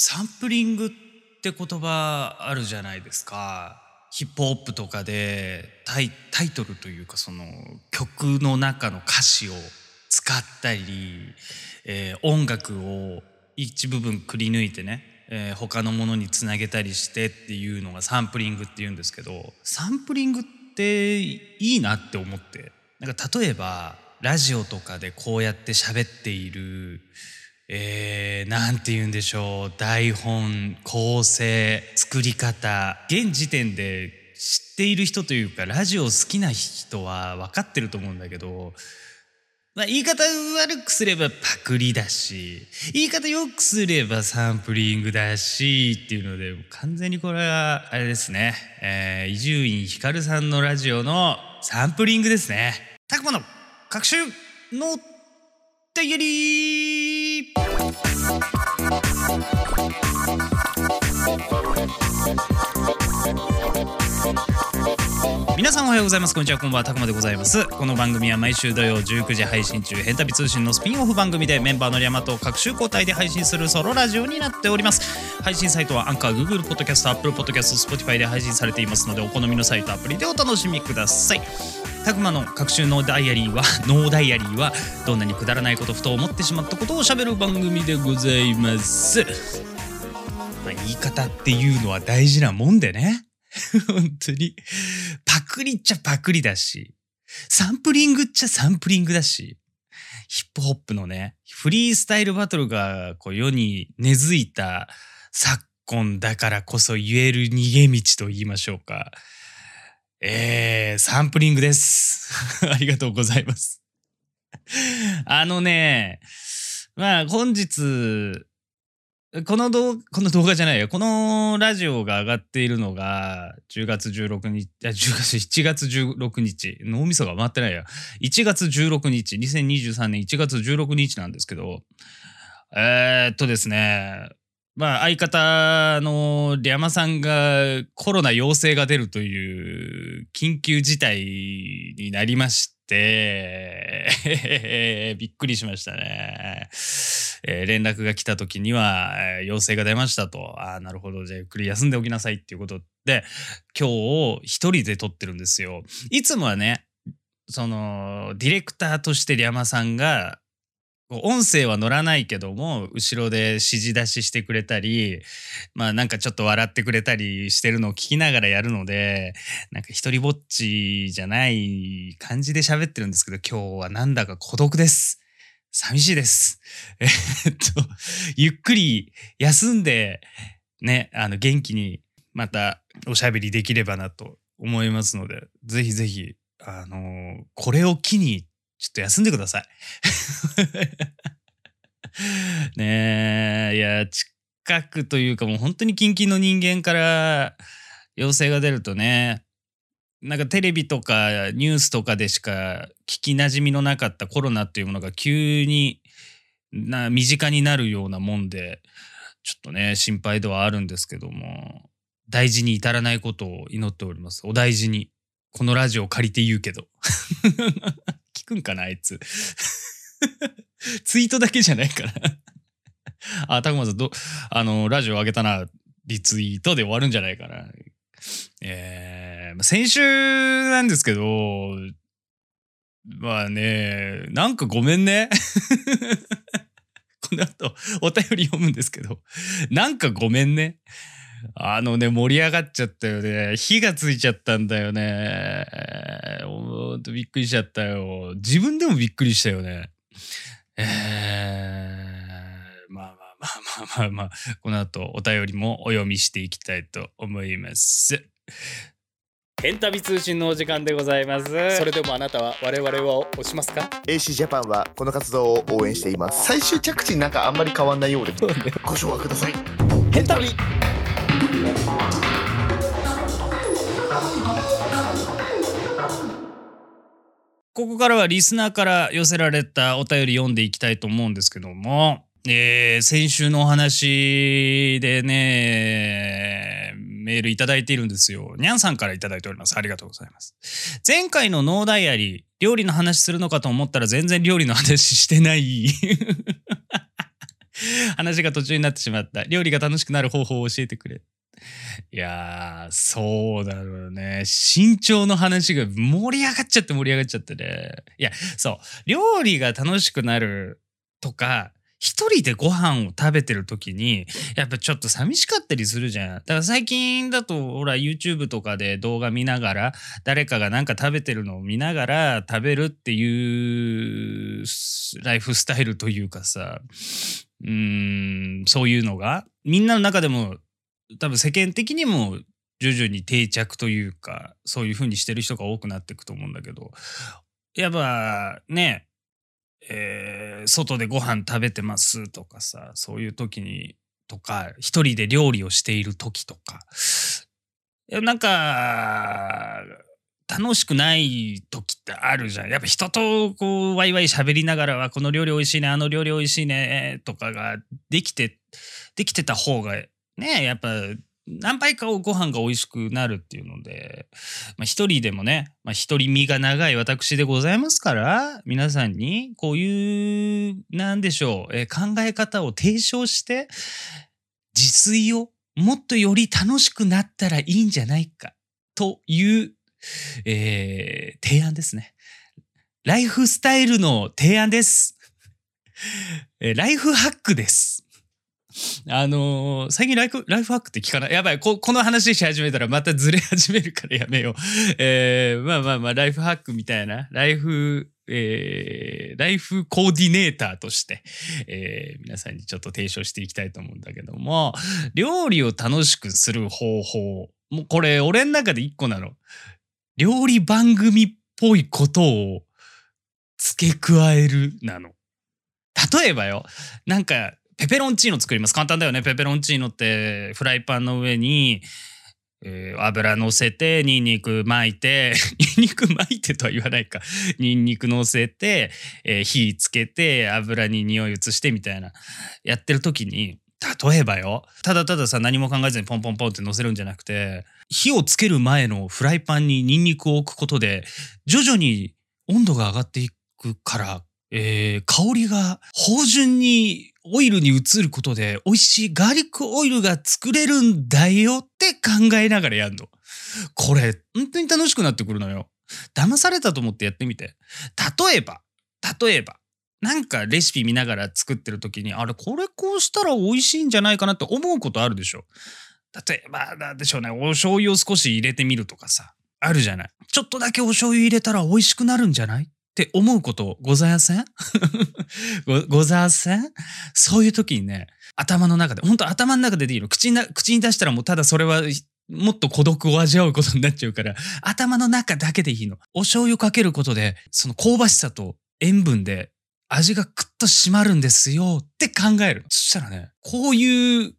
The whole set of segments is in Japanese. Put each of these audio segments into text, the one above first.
サンプリングって言葉あるじゃないですか。ヒップホップとかでタイトルというかその曲の中の歌詞を使ったり、えー音楽を一部分くり抜いてね、えー他のものにつなげたりしてっていうのがサンプリングっていうんですけどサンプリングっていいなって思ってなんか例えばラジオとかでこうやって喋っているえー、なんて言うんでしょう。台本構成作り方。現時点で知っている人というかラジオ好きな人は分かってると思うんだけど、まあ、言い方悪くすればパクリだし言い方よくすればサンプリングだしっていうので完全にこれはあれですね。伊集院光さんのラジオのサンプリングですね。たくまの各種のダイアリ皆さんおはようございます。こんにちは。こんばんは。たくまでございます。この番組は毎週土曜19時配信中ヘンタビ通信のスピンオフ番組でメンバーのリャマと各週交代で配信するソロラジオになっております。配信サイトはアンカー Google ポッドキャスト Apple ポッドキャスト Spotify で配信されていますのでお好みのサイトアプリでお楽しみください。たくまの各週のダイアリーは ノーダイアリーはどんなにくだらないことふと思ってしまったことをしゃべる番組でございます、まあ、言い方っていうのは大事なもんでね。本当に。パクリっちゃパクリだし。サンプリングっちゃサンプリングだし。ヒップホップのねフリースタイルバトルがこう世に根付いた昨今だからこそ言える逃げ道と言いましょうか。えー、サンプリングです。ありがとうございます。あのね、まあ本日、この動この動画じゃないよ。このラジオが上がっているのが10月16日、あ、10月、7月16日。脳みそが回ってないや。1月16日、2023年1月16日なんですけど、えー、っとですね、まあ相方のリャマさんがコロナ陽性が出るという緊急事態になりまして、びっくりしましたね。えー連絡が来た時にはえー陽性が出ましたと。ああ、なるほど。じゃあゆっくり休んでおきなさいっていうことで、今日一人で撮ってるんですよ。いつもはね、そのディレクターとしてリャマさんが音声は乗らないけども後ろで指示出ししてくれたりまあなんかちょっと笑ってくれたりしてるのを聞きながらやるのでなんか一人ぼっちじゃない感じで喋ってるんですけど今日はなんだか孤独です。寂しいです。えっとゆっくり休んでねあの元気にまたおしゃべりできればなと思いますのでぜひぜひあのこれを機にちょっと休んでください。ねえ。いや近くというかもう本当に近々の人間から陽性が出るとねなんかテレビとかニュースとかでしか聞きなじみのなかったコロナっていうものが急にな身近になるようなもんでちょっとね心配ではあるんですけども大事に至らないことを祈っております。お大事に。このラジオを借りて言うけど。くんかなあいつ。ツイートだけじゃないから。あたくまさんどあのラジオ上げたなリツイートで終わるんじゃないかなえー先週なんですけどまあねなんかごめんね。この後お便り読むんですけどなんかごめんね。あのね盛り上がっちゃったよね。火がついちゃったんだよね。ほんとびっくりしちゃったよ。自分でもびっくりしたよね。えー、まあまあまあまあまあまあ。この後お便りもお読みしていきたいと思います。ヘンタビ通信のお時間でございます。それでもあなたは我々を押しますか？AC ジャパンはこの活動を応援しています。最終着地なんかあんまり変わんないようで。ご唱和ください。ヘンタビここからはリスナーから寄せられたお便り読んでいきたいと思うんですけども、えー先週のお話でね、メールいただいているんですよ。にゃんさんからいただいております。ありがとうございます。前回のノーダイアリー、料理の話するのかと思ったら全然料理の話してない。話が途中になってしまった。料理が楽しくなる方法を教えてくれ。いやー、そうだろうね。身長の話が盛り上がっちゃって盛り上がっちゃってね。いや、そう。料理が楽しくなるとか、一人でご飯を食べてる時に、やっぱちょっと寂しかったりするじゃん。だから最近だと、ほら、YouTube とかで動画見ながら、誰かがなんか食べてるのを見ながら食べるっていうライフスタイルというかさ、うん、そういうのが、みんなの中でも、多分世間的にも徐々に定着というか、そういう風にしてる人が多くなっていくと思うんだけど、やっぱね、えー外でご飯食べてますとかさ、そういう時に、とか、一人で料理をしている時とか、いやなんか、楽しくない時ってあるじゃん。やっぱ人とこう、ワイワイ喋りながらは、この料理美味しいね、あの料理美味しいね、とかができて、できてた方が、ね、やっぱ、何杯かご飯が美味しくなるっていうので、まあ、一人でもね、まあ、一人身が長い私でございますから、皆さんにこういう、なんでしょう、えー考え方を提唱して、自炊をもっとより楽しくなったらいいんじゃないか、という、えー提案ですね。ライフスタイルの提案です。えーライフハックです。あのー最近ライフライフハックって聞かない？やばいこ、この話し始めたらまたずれ始めるからやめよう。えーまあまあまあ、ライフハックみたいな、ライフ、えーライフコーディネーターとして、えー皆さんにちょっと提唱していきたいと思うんだけども、料理を楽しくする方法。もうこれ、俺の中で一個なの。料理番組っぽいことを付け加えるなの。例えばよ、なんか、ペペロンチーノ作ります。簡単だよね。ペペロンチーノって、フライパンの上に、えー油乗せて、ニンニク巻いて、ニンニク巻いてとは言わないか。ニンニク乗せて、えー火つけて、油に匂い移してみたいな。やってる時に、例えばよ、ただたださ、何も考えずにポンポンポンって乗せるんじゃなくて、火をつける前のフライパンにニンニクを置くことで、徐々に温度が上がっていくから、えー香りが芳醇にオイルに移ることで美味しいガーリックオイルが作れるんだよって考えながらやんの。これ、本当に楽しくなってくるのよ。騙されたと思ってやってみて。例えば、例えば、なんかレシピ見ながら作ってる時に、あれ、これこうしたら美味しいんじゃないかなって思うことあるでしょ。例えば、なんでしょうね、お醤油を少し入れてみるとかさ、あるじゃない。ちょっとだけお醤油入れたら美味しくなるんじゃないって思うことございません？ごございません？そういう時にね、頭の中で、本当頭の中ででいいの。口な口に出したらもうただそれは、もっと孤独を味わうことになっちゃうから、頭の中だけでいいの。お醤油かけることで、その香ばしさと塩分で味がクッと締まるんですよって考える。そしたらね、こういう、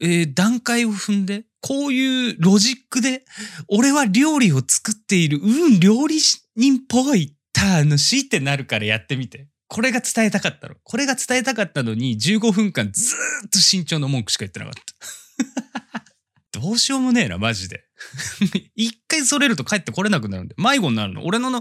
えー段階を踏んで、こういうロジックで、俺は料理を作っている、うん、料理人っぽい、楽しいってなるからやってみて。これが伝えたかったの。これが伝えたかったのに、15分間ずーっと身長の文句しか言ってなかった。どうしようもねえな、マジで。一回それると帰ってこれなくなるんで。迷子になるの。俺のの、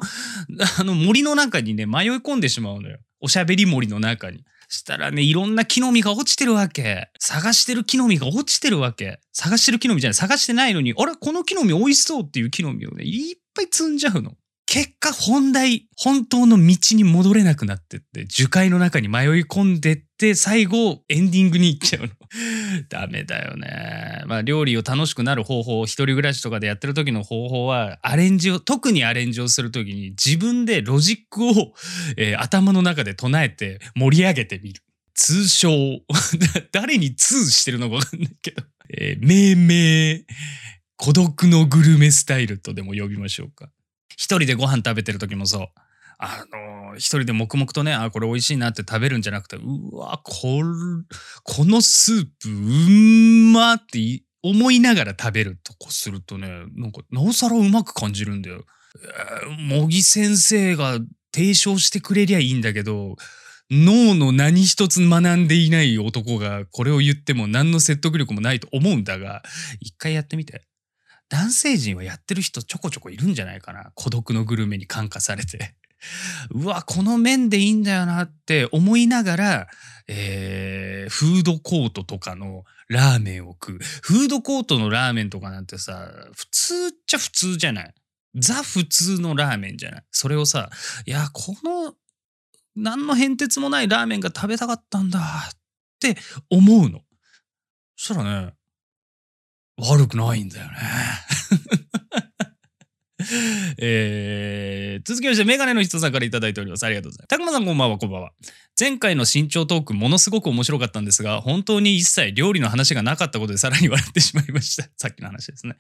あの森の中にね、迷い込んでしまうのよ。おしゃべり森の中に。したらね、いろんな木の実が落ちてるわけ。探してる木の実が落ちてるわけ。探してる木の実じゃない。探してないのに、あらこの木の実美味しそうっていう木の実をね、いっぱい積んじゃうの。結果、本題、本当の道に戻れなくなってって、樹海の中に迷い込んでって、最後、エンディングに行っちゃうの。ダメだよね。まあ、料理を楽しくなる方法、一人暮らしとかでやってる時の方法は、アレンジを、特にアレンジをする時に、自分でロジックを、えー頭の中で唱えて盛り上げてみる。通称、誰に通してるのかわかんないけど、えー命名、孤独のグルメスタイルとでも呼びましょうか。一人でご飯食べてる時もそう。あのー一人で黙々とね、あ、これ美味しいなって食べるんじゃなくて、うわ、こ、このスープ、うんまって思いながら食べるとこするとね、なんか、なおさらうまく感じるんだよ。えー茂木先生が提唱してくれりゃいいんだけど、脳の何一つ学んでいない男がこれを言っても何の説得力もないと思うんだが、一回やってみて。男性陣はやってる人ちょこちょこいるんじゃないかな。孤独のグルメに感化されて。うわこの麺でいいんだよなって思いながら、えーフードコートとかのラーメンを食う。フードコートのラーメンとかなんてさ普通っちゃ普通じゃない。ザ普通のラーメンじゃない。それをさいやこの何の変哲もないラーメンが食べたかったんだって思うの。そしたらね悪くないんだよね。えー、続きまして、メガネの人さんからいただいております。ありがとうございます。たくまさんこんばんは、こんばんは。前回の身長トーク、ものすごく面白かったんですが、本当に一切料理の話がなかったことでさらに笑ってしまいました。さっきの話ですね。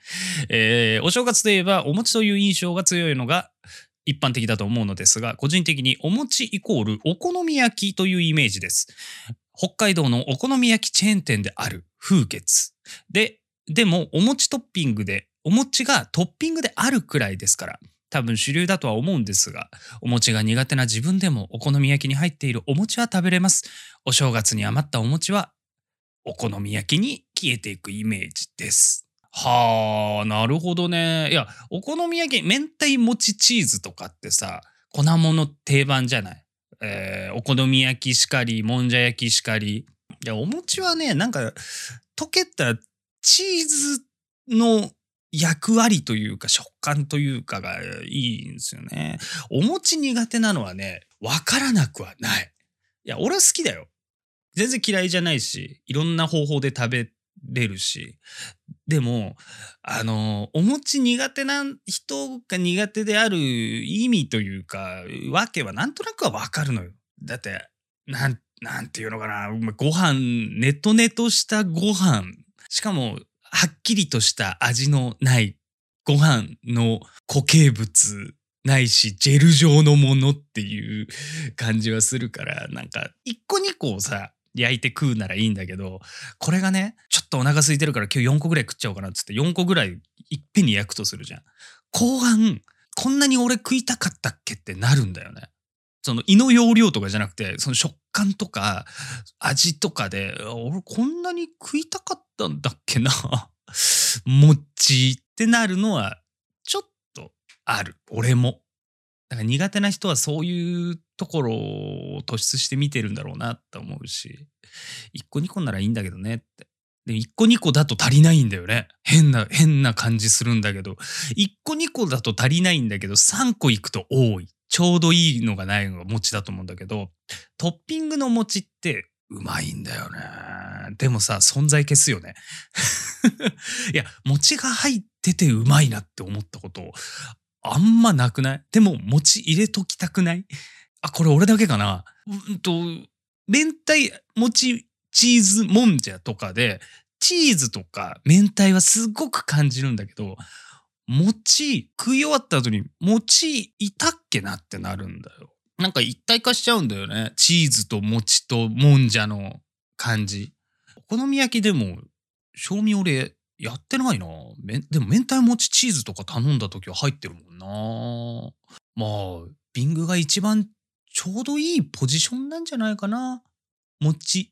えーお正月といえば、お餅という印象が強いのが、一般的だと思うのですが、個人的にお餅イコールお好み焼きというイメージです。北海道のお好み焼きチェーン店である風月。で、でもお餅トッピングで、お餅がトッピングであるくらいですから、多分主流だとは思うんですが、お餅が苦手な自分でもお好み焼きに入っているお餅は食べれます。お正月に余ったお餅はお好み焼きに消えていくイメージです。はあ、なるほどね。いや、お好み焼き、明太餅チーズとかってさ、粉物定番じゃない。えーお好み焼きしかり、もんじゃ焼きしかり。いや、お餅はね、なんか、溶けたチーズの役割というか食感というかがいいんですよね。お餅苦手なのはね、わからなくはない。いや、俺は好きだよ。全然嫌いじゃないし、いろんな方法で食べれるし。でも、あの、お餅苦手な人が苦手である意味というか、わけはなんとなくはわかるのよ。だって、なん、なんていうのかな、ご飯、ネトネトしたご飯、しかも、はっきりとした味のないご飯の固形物ないし、ジェル状のものっていう感じはするから、なんか、一個二個をさ、焼いて食うならいいんだけど、これがね、ちょっとお腹空いてるから今日4個ぐらい食っちゃおうかなっつって4個ぐらいいっぺんに焼くとするじゃん。後半、こんなに俺食いたかったっけってなるんだよね。その胃の容量とかじゃなくて、その食感とか味とかで、俺こんなに食いたかったんだっけな。餅っちってなるのはちょっとある。俺も。だから苦手な人はそういうところを突出して見てるんだろうなって思うし、1個2個ならいいんだけどねって。で、1個2個だと足りないんだよね。変な、変な感じするんだけど、1個2個だと足りないんだけど、3個いくと多い。ちょうどいいのがないのが餅だと思うんだけど、トッピングの餅ってうまいんだよね。でもさ、存在消すよね。いや、餅が入っててうまいなって思ったこと、あんまなくない？でも餅入れときたくない？あ、これ俺だけかな？うんと、明太餅チーズもんじゃとかで、チーズとか明太はすごく感じるんだけど、餅食い終わった後に餅いたっけなってなるんだよ。なんか一体化しちゃうんだよね。チーズと餅ともんじゃの感じ。お好み焼きでも、賞味俺やってないな。でも明太餅チーズとか頼んだ時は入ってるもんな。まあ、ビングが一番ちょうどいいポジションなんじゃないかな。餅。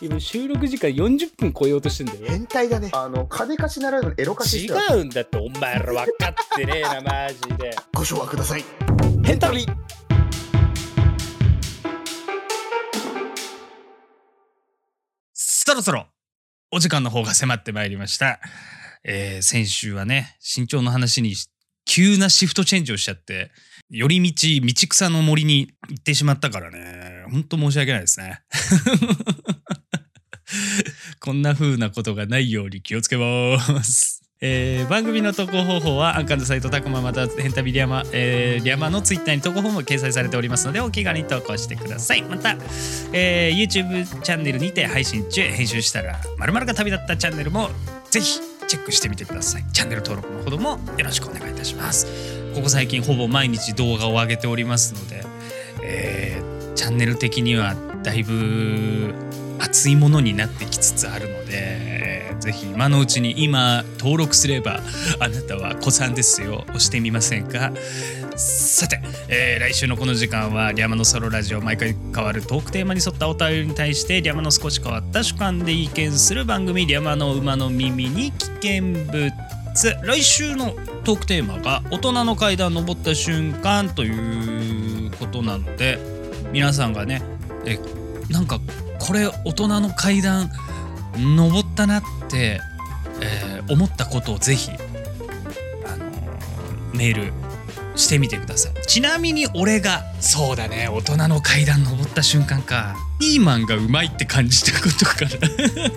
今収録時間40分超えようとしてんだよ変態だね。あの、金貸しならぬエロ貸し違うんだってお前ら分かってねえなマジでご唱和ください。ヘンタビそろそろお時間の方が迫ってまいりました。えー先週はね、身長の話に急なシフトチェンジをしちゃって、寄り道、道草の森に行ってしまったからね、ほんと申し訳ないですね。こんな風なことがないように気をつけます。えー番組の投稿方法はアンカーのサイトタクマまたヘンタビリアマ、えーリアマのツイッターに投稿フォーム掲載されておりますのでお気軽に投稿してください。また、えー YouTube チャンネルにて配信中編集したら〇〇が旅立ったチャンネルもぜひチェックしてみてください。チャンネル登録のほどもよろしくお願いいたします。ここ最近ほぼ毎日動画を上げておりますので、えーチャンネル的にはだいぶ熱いものになってきつつあるので、ぜひ今のうちに今登録すればあなたは子さんですよ。押してみませんか？さて、えー来週のこの時間はリャマのソロラジオ毎回変わるトークテーマに沿ったお便りに対してリャマの少し変わった主観で意見する番組リャマの馬の耳に危険物。来週のトークテーマが大人の階段登った瞬間ということなので皆さんがねえなんかこれ大人の階段登ったなって、えー思ったことをぜひ、あのーメールしてみてください。ちなみに俺がそうだね大人の階段登った瞬間かピーマンがうまいって感じたことから。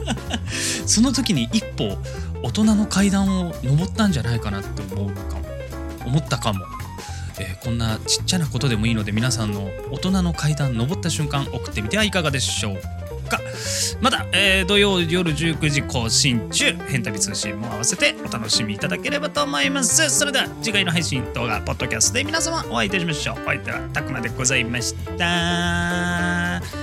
その時に一歩大人の階段を登ったんじゃないかなって思うかも。思ったかも、えーこんなちっちゃなことでもいいので皆さんの大人の階段登った瞬間送ってみてはいかがでしょうか。また、えー土曜夜19時更新中。変旅通信も合わせてお楽しみいただければと思います。それでは次回の配信動画ポッドキャストで皆様お会いいたしましょう。お相手はたくまでございました。